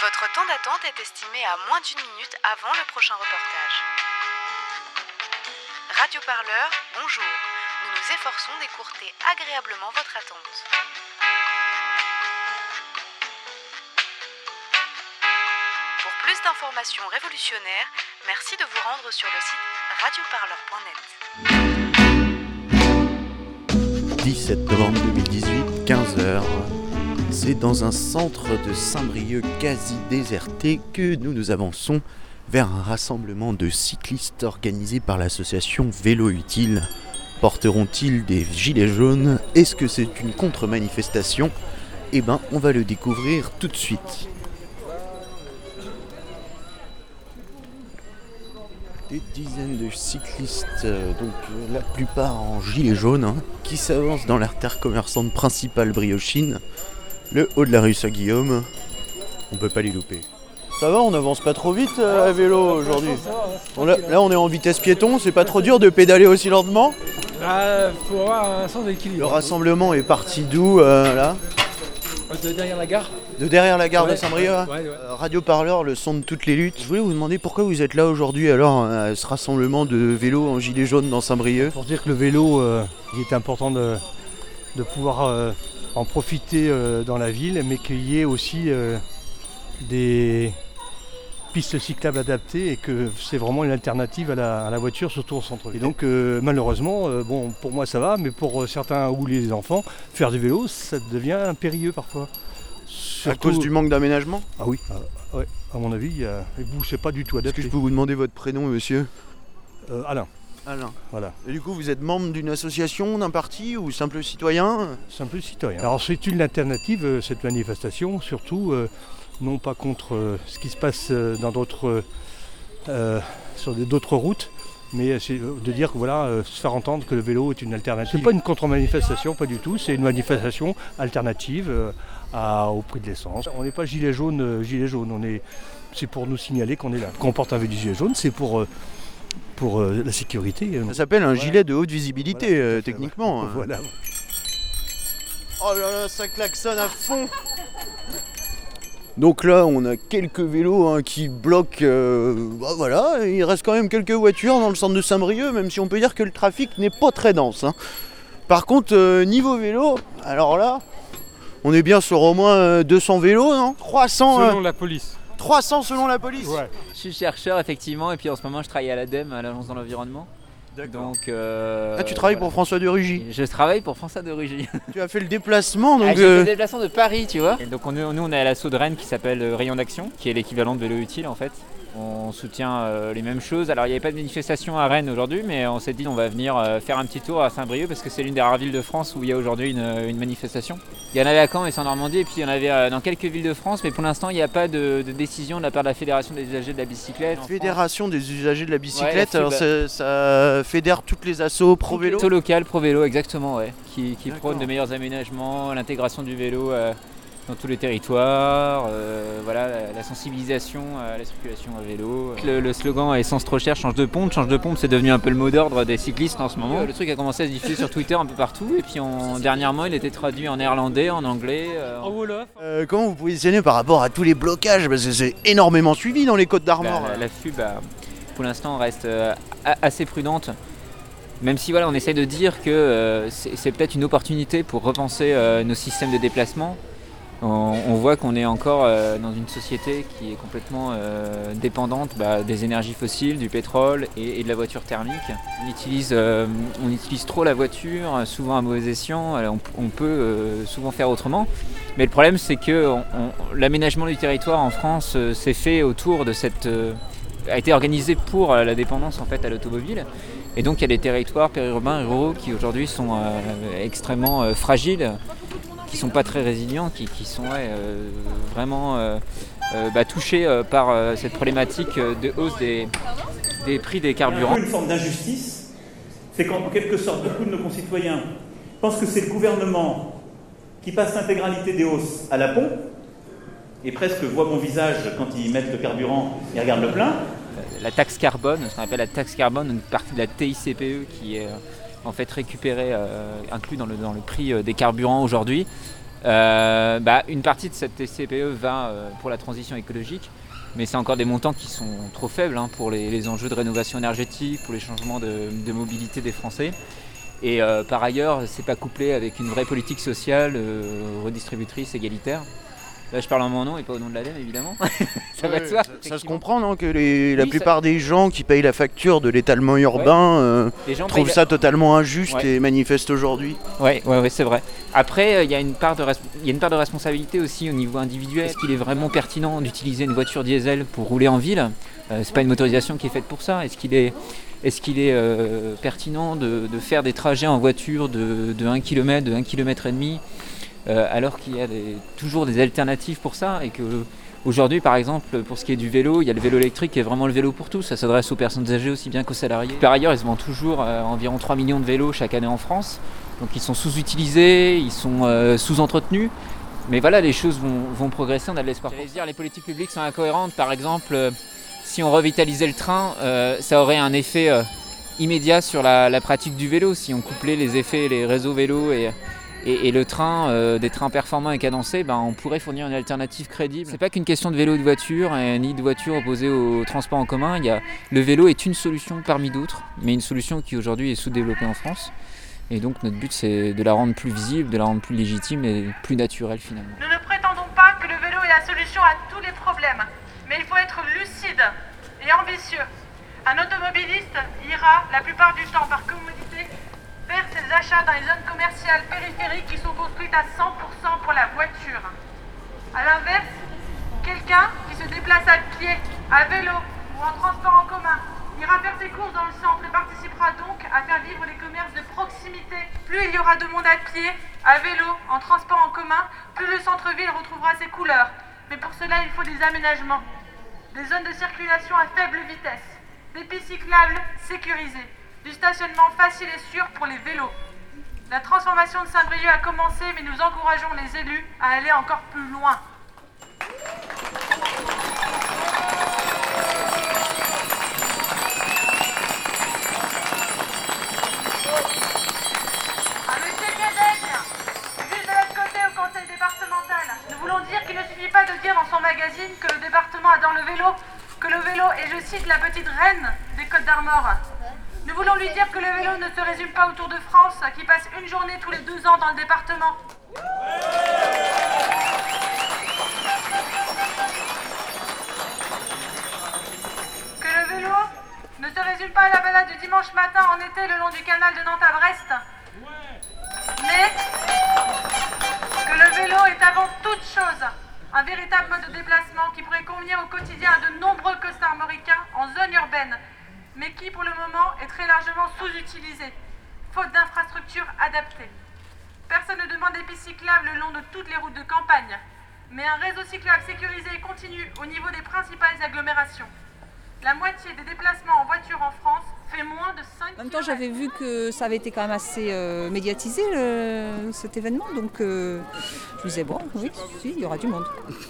Votre temps d'attente est estimé à moins d'une minute avant le prochain reportage. Radio Parleur, bonjour. Nous nous efforçons d'écourter agréablement votre attente. Pour plus d'informations révolutionnaires, merci de vous rendre sur le site radioparleur.net. 17 novembre 2018, 15h. C'est dans un centre de Saint-Brieuc quasi déserté que nous nous avançons vers un rassemblement de cyclistes organisé par l'association Vélo Utile. Porteront-ils des gilets jaunes? Est-ce que c'est une contre-manifestation? Eh ben, on va le découvrir tout de suite. Des dizaines de cyclistes, euh, donc euh, la plupart en gilets jaunes, hein, qui s'avancent dans l'artère commerçante principale briochine, le haut de la rue Saint-Guillaume. On peut pas les louper. Ça va, on avance pas trop vite euh, à vélo aujourd'hui. On- là, là, on est en vitesse piéton, c'est pas trop dur de pédaler aussi lentement. Ah, faut avoir un sens Le d'équilibre. rassemblement est parti d'où euh, là De derrière la gare De derrière la gare de. Saint-Brieuc hein Ouais, ouais. Euh, Radio Parleur, le son de toutes les luttes. Je voulais vous demander pourquoi vous êtes là aujourd'hui alors à ce rassemblement de vélos en gilet jaune dans Saint-Brieuc? Pour dire que le vélo, euh, il est important de, de pouvoir euh, en profiter euh, dans la ville, mais qu'il y ait aussi euh, des pistes cyclables adaptées et que c'est vraiment une alternative à la, à la voiture, surtout au centre-ville. Et donc euh, malheureusement, bon, pour moi ça va, mais pour certains ou les enfants, faire du vélo, ça devient périlleux parfois. À cause du manque d'aménagement? Ah oui, ah, ouais, à mon avis, bouts, c'est pas du tout Est-ce que adapté. je peux vous demander votre prénom, monsieur? Euh, Alain, Alain. voilà. Et du coup, vous êtes membre d'une association, d'un parti ou simple citoyen? Simple citoyen. Alors c'est une alternative, euh, cette manifestation, surtout euh, non pas contre euh, ce qui se passe dans d'autres euh, sur d'autres routes, mais c'est de dire que voilà, euh, se faire entendre que le vélo est une alternative. C'est pas une contre-manifestation, pas du tout, c'est une manifestation alternative euh, à- au prix de l'essence. On n'est pas gilet jaune, euh, gilet jaune, on est c'est pour nous signaler qu'on est là. Qu'on porte un gilet jaune, c'est pour, pour euh, la sécurité. euh, Ça s'appelle un Ouais. gilet de haute visibilité, Voilà, euh, techniquement. hein. Voilà. Oh là là, ça klaxonne à fond Donc là, on a quelques vélos hein, qui bloquent. euh, bah voilà, il reste quand même quelques voitures dans le centre de Saint-Brieuc, même si on peut dire que le trafic n'est pas très dense. hein. Par contre, euh, niveau vélo, alors là, on est bien sur au moins euh, 200 vélos, non? 300, euh, Selon la police. 300 selon la police Ouais. Je suis chercheur effectivement et puis en ce moment je travaille à l'ADEME, à l'Agence dans l'environnement. Donc euh, Ah, tu travailles pour. François de Rugy. Je travaille pour François de Rugy. Tu as fait le déplacement, donc. Ah, j'ai fait euh, le déplacement de Paris, tu vois. Et donc on est, nous on est à l'assaut de Rennes qui s'appelle euh, Rayon d'action, qui est l'équivalent de vélo utile en fait. On soutient euh, les mêmes choses. Alors il n'y avait pas de manifestation à Rennes aujourd'hui, mais on s'est dit on va venir euh, faire un petit tour à Saint-Brieuc parce que c'est l'une des rares villes de France où il y a aujourd'hui une, une manifestation. Il y en avait à Caen et en Normandie et puis il y en avait euh, dans quelques villes de France, mais pour l'instant il n'y a pas de, de décision de la part de la Fédération des usagers de la bicyclette. Fédération des usagers de la bicyclette, Ouais, alors ça, ça fédère toutes les assos pro vélo. Plutôt local, pro vélo, exactement, ouais. Qui, prône de meilleurs aménagements, l'intégration du vélo euh, dans tous les territoires, euh, voilà, la, la sensibilisation à la circulation à vélo. Le, le slogan essence trop cher, change de pompe. Change de pompe, c'est devenu un peu le mot d'ordre des cyclistes en ce moment. Le truc a commencé à se diffuser sur Twitter un peu partout, et puis on- dernièrement, il était traduit en néerlandais, en anglais. euh, En Wolof. Euh, comment vous positionnez par rapport à tous les blocages? Parce que c'est énormément suivi dans les Côtes d'Armor. la, la FUB, bah, pour l'instant, reste euh, assez prudente. Même si voilà, on essaye de dire que euh, c'est c'est peut-être une opportunité pour repenser euh, nos systèmes de déplacement. On, voit qu'on est encore euh, dans une société qui est complètement euh, dépendante bah, des énergies fossiles, du pétrole et, et de la voiture thermique. On utilise, euh, on utilise trop la voiture, souvent à mauvais escient. On, peut souvent faire autrement. Mais le problème, c'est que l'aménagement du territoire en France s'est fait autour de cette. a été organisé pour la dépendance en fait à l'automobile. Et donc il y a des territoires périurbains, ruraux qui aujourd'hui sont extrêmement fragiles, qui sont pas très résilients, qui, qui sont ouais, euh, vraiment euh, euh, bah, touchés par cette problématique de hausse des, des prix des carburants. une forme d'injustice, c'est qu'en quelque sorte, beaucoup de nos concitoyens pensent que c'est le gouvernement qui passe l'intégralité des hausses à la pompe, et presque voient mon visage quand ils mettent le carburant et regardent le plein. La taxe carbone, ce qu'on appelle la taxe carbone, une partie de la TICPE qui est en fait récupérée, euh, inclus dans le, prix euh, des carburants aujourd'hui, Euh, bah, une partie de cette TCPE va pour la transition écologique, mais c'est encore des montants qui sont trop faibles hein, pour les, enjeux de rénovation énergétique, pour les changements de, mobilité des Français. Et par ailleurs, c'est pas couplé avec une vraie politique sociale, redistributrice, égalitaire. Là, je parle en mon nom et pas au nom de l'ADEME, évidemment. ça va de soi. Ça, ça se comprend, non Que les- la Oui, ça- plupart des gens qui payent la facture de l'étalement urbain euh, Les gens trouvent payent- ça totalement injuste Ouais. et manifestent aujourd'hui. Ouais, ouais, ouais, c'est vrai. Après, euh, il y, a une part de res- il y a une part de responsabilité aussi au niveau individuel. Est-ce qu'il est vraiment pertinent d'utiliser une voiture diesel pour rouler en ville? Euh, C'est pas une motorisation qui est faite pour ça. Est-ce qu'il est, est, qu'il est euh, pertinent de, de faire des trajets en voiture de, de 1 km, de 1 km et demi, euh, alors qu'il y a des- toujours des alternatives pour ça et que Aujourd'hui, par exemple, pour ce qui est du vélo, il y a le vélo électrique qui est vraiment le vélo pour tous. Ça s'adresse aux personnes âgées aussi bien qu'aux salariés. Par ailleurs, ils se vendent toujours euh, environ 3 millions de vélos chaque année en France. Donc ils sont sous-utilisés, ils sont euh, sous-entretenus. Mais voilà, les choses vont, vont progresser, on a de l'espoir. J'allais dire, les politiques publiques sont incohérentes. Par exemple, euh, si on revitalisait le train, euh, ça aurait un effet euh, immédiat sur la, la pratique du vélo. Si on couplait les effets, les réseaux vélos et, et, le train, euh, des trains performants et cadencés, ben, on pourrait fournir une alternative crédible. C'est pas qu'une question de vélo ou de voiture, et ni de voiture opposée au transport en commun. Le vélo est une solution parmi d'autres, mais une solution qui aujourd'hui est sous-développée en France. Et donc notre but c'est de la rendre plus visible, de la rendre plus légitime et plus naturelle finalement. Nous ne prétendons pas que le vélo est la solution à tous les problèmes, mais il faut être lucide et ambitieux. Un automobiliste ira la plupart du temps par commodité faire ses achats dans les zones commerciales périphériques qui sont construites à 100% pour la voiture. A l'inverse, quelqu'un qui se déplace à pied, à vélo ou en transport en commun ira faire ses courses dans le centre et participera donc à faire vivre les commerces de proximité. Plus il y aura de monde à pied, à vélo, en transport en commun, plus le centre-ville retrouvera ses couleurs. Mais pour cela, il faut des aménagements, des zones de circulation à faible vitesse, des pistes cyclables sécurisées, du stationnement facile et sûr pour les vélos. La transformation de Saint-Brieuc a commencé, mais nous encourageons les élus à aller encore plus loin. De l'autre côté au conseil départemental, nous voulons dire qu'il ne suffit pas de dire dans son magazine que le département adore le vélo, que le vélo est, je cite, la petite reine des Côtes d'Armor. Voulons lui dire que le vélo ne se résume pas au Tour de France, qui passe une journée tous les deux ans dans le département. Que le vélo ne se résume pas à la balade du dimanche matin en été le long du canal de Nantes à Brest. Mais que le vélo est avant toute chose un véritable mode de déplacement qui pourrait convenir au quotidien à de nombreux costards mauricains en zone urbaine, mais qui pour le moment est très largement sous-utilisé, faute d'infrastructures adaptées. Personne ne demande des pistes cyclables le long de toutes les routes de campagne, mais un réseau cyclable sécurisé et continu au niveau des principales agglomérations. La moitié des déplacements en voiture en France fait moins de 5 En même temps, j'avais vu que ça avait été quand même assez euh, médiatisé le- cet événement, donc euh, je me disais bon, oui, si, il y aura du monde.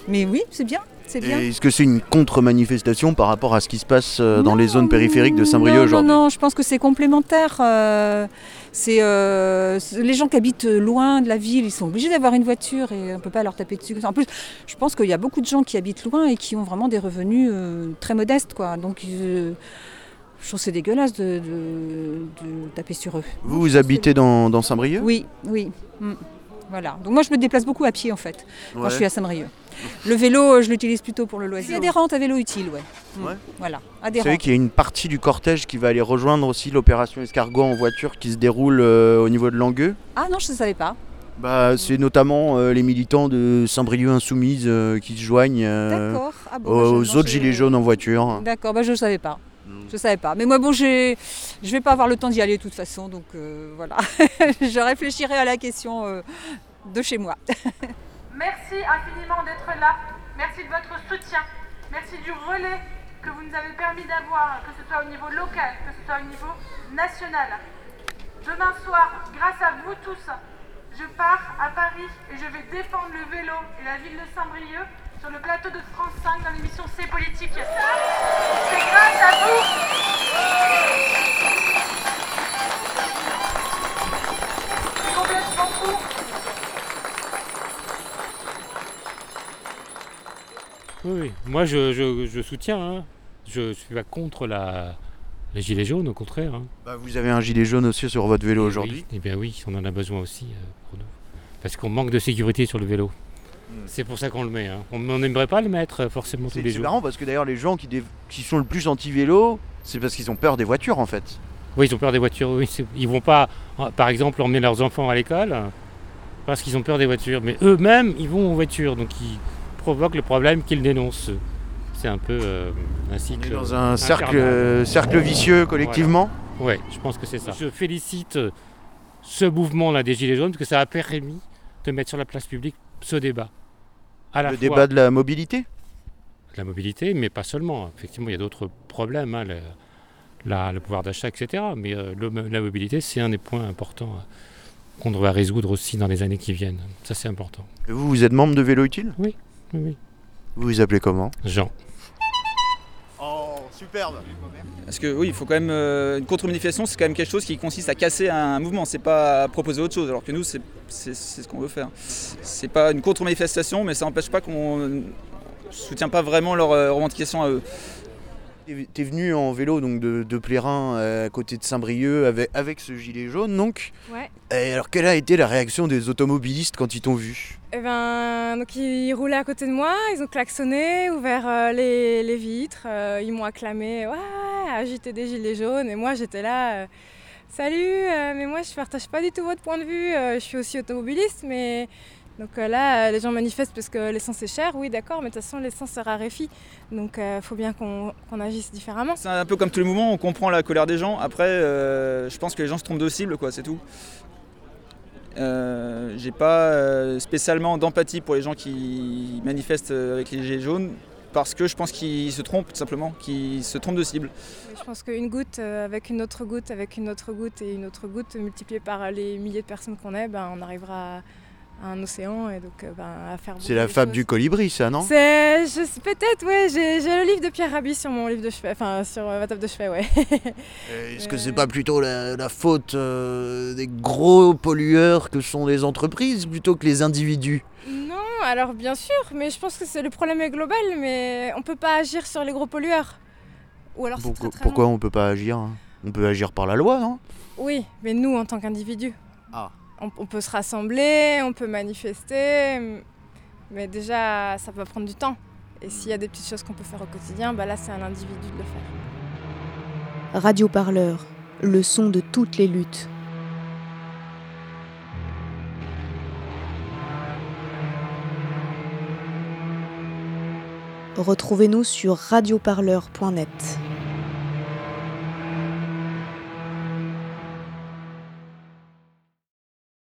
Mais oui, c'est bien, c'est bien. Est-ce que c'est une contre-manifestation par rapport à ce qui se passe euh, dans Non, les zones périphériques de Saint-Brieuc aujourd'hui Non, non, je pense que c'est complémentaire. euh, c'est euh, c'est- les gens qui habitent loin de la ville, ils sont obligés d'avoir une voiture et on peut pas leur taper dessus. En plus, je pense qu'il y a beaucoup de gens qui habitent loin et qui ont vraiment des revenus euh, très modestes, quoi. Donc, euh, je trouve que c'est dégueulasse de, de- de taper sur eux. Vous, vous habitez dans, dans Saint-Brieuc? Oui, oui. mm. Voilà. Donc moi, je me déplace beaucoup à pied en fait quand Ouais. je suis à Saint-Brieuc. Le vélo, euh, je l'utilise plutôt pour le loisir. Suis adhérente à vélo utile, ouais. Mm. Ouais. Voilà, Vous savez adhérente. qu'il y a une partie du cortège qui va aller rejoindre aussi l'opération escargot en voiture qui se déroule euh, au niveau de Langueux? Ah non, je ne savais pas. Bah, c'est notamment euh, les militants de Saint-Brieuc Insoumise euh, qui se joignent euh, D'accord. Ah bon, aux, autres gilets jaunes en voiture. D'accord, bah, je ne savais pas. Mm. Je savais pas. Mais moi, bon, j'ai... je vais pas avoir le temps d'y aller de toute façon, donc euh, voilà. je réfléchirai à la question euh, de chez moi. Merci infiniment d'être là. Merci de votre soutien. Merci du relais que vous nous avez permis d'avoir, que ce soit au niveau local, que ce soit au niveau national. Demain soir, grâce à vous tous, je pars à Paris et je vais défendre le vélo et la ville de Saint-Brieuc le plateau de France 5 dans l'émission C'est politique. C'est grâce à vous. Complètement fou. Oui, oui. Moi, je, soutiens. Hein. Je ne suis pas contre la, les gilets jaunes, au contraire. Hein. Bah, vous avez un gilet jaune aussi sur votre vélo eh aujourd'hui Eh bien oui, on en a besoin aussi euh, pour nous. Parce qu'on manque de sécurité sur le vélo. C'est pour ça qu'on le met. hein. On n'aimerait pas le mettre euh, forcément tous C'est les c'est jours. marrant parce que d'ailleurs les gens qui, sont le plus anti-vélo, c'est parce qu'ils ont peur des voitures en fait. Oui, ils ont peur des voitures. Oui, c'est- ils vont pas, par exemple, emmener leurs enfants à l'école euh, parce qu'ils ont peur des voitures. Mais eux-mêmes, ils vont en voiture, donc ils provoquent le problème qu'ils dénoncent. C'est un peu euh, un On cycle. est dans un cercle, euh, cercle vicieux collectivement. Oui, je pense que c'est ça. Je félicite ce mouvement-là des Gilets jaunes parce que ça a permis de mettre sur la place publique ce débat. À la Le fois débat de la mobilité? la mobilité, mais pas seulement. Effectivement, il y a d'autres problèmes, hein, le, la- le pouvoir d'achat, etc. Mais euh, le- la mobilité, c'est un des points importants euh, qu'on doit résoudre aussi dans les années qui viennent. Ça, c'est important. Et vous, vous êtes membre de Vélo Utile? Oui, oui. Vous vous appelez comment? Jean. Superbe Parce que oui, il faut quand même euh, une contre-manifestation, c'est quand même quelque chose qui consiste à casser un mouvement, c'est pas à proposer autre chose. Alors que nous, c'est ce qu'on veut faire. C'est pas une contre-manifestation, mais ça n'empêche pas qu'on soutient pas vraiment leurs euh, revendications à eux. T'es venu en vélo donc de, de Plérin euh, à côté de Saint-Brieuc avec, avec ce gilet jaune donc. Ouais. Et alors quelle a été la réaction des automobilistes quand ils t'ont vu? Et ben, donc ils roulaient à côté de moi, ils ont klaxonné, ouvert euh, les, les vitres, euh, ils m'ont acclamé, ouais, agité des gilets jaunes, et moi j'étais là, salut, mais moi je partage pas du tout votre point de vue, je suis aussi automobiliste, mais donc euh, là euh, les gens manifestent parce que l'essence est chère, oui d'accord, mais de toute façon l'essence se raréfie, donc il faut bien qu'on agisse différemment. C'est un peu comme tous les mouvements, on comprend la colère des gens. Après, euh, je pense que les gens se trompent de cible, quoi, c'est tout. Euh, J'ai pas euh, spécialement d'empathie pour les gens qui manifestent euh, avec les gilets jaunes parce que je pense qu'ils se trompent tout simplement, qu'ils se trompent de cible. Je pense qu'une goutte euh, avec une autre goutte, avec une autre goutte et une autre goutte multipliée par les milliers de personnes qu'on est, ben, on arrivera à un océan et donc euh, ben, à faire C'est la fable choses. du colibri ça non? C'est, peut-être, ouais. J'ai, le livre de Pierre Rabhi sur mon livre de chevet, enfin sur euh, ma table de chevet, ouais. Euh, Est-ce que c'est pas plutôt la, la faute euh, des gros pollueurs que sont les entreprises plutôt que les individus? Non, alors bien sûr, mais je pense que c'est le problème est global, mais on peut pas agir sur les gros pollueurs. Ou alors Pourquoi, très, très pourquoi on peut pas agir hein? On peut agir par la loi non? Oui, mais nous en tant qu'individus. Ah. On, peut se rassembler, on peut manifester, mais déjà ça va prendre du temps. Et s'il y a des petites choses qu'on peut faire au quotidien, bah là c'est à l'individu de le faire. Radio Parleur, le son de toutes les luttes. Retrouvez-nous sur radioparleur.net.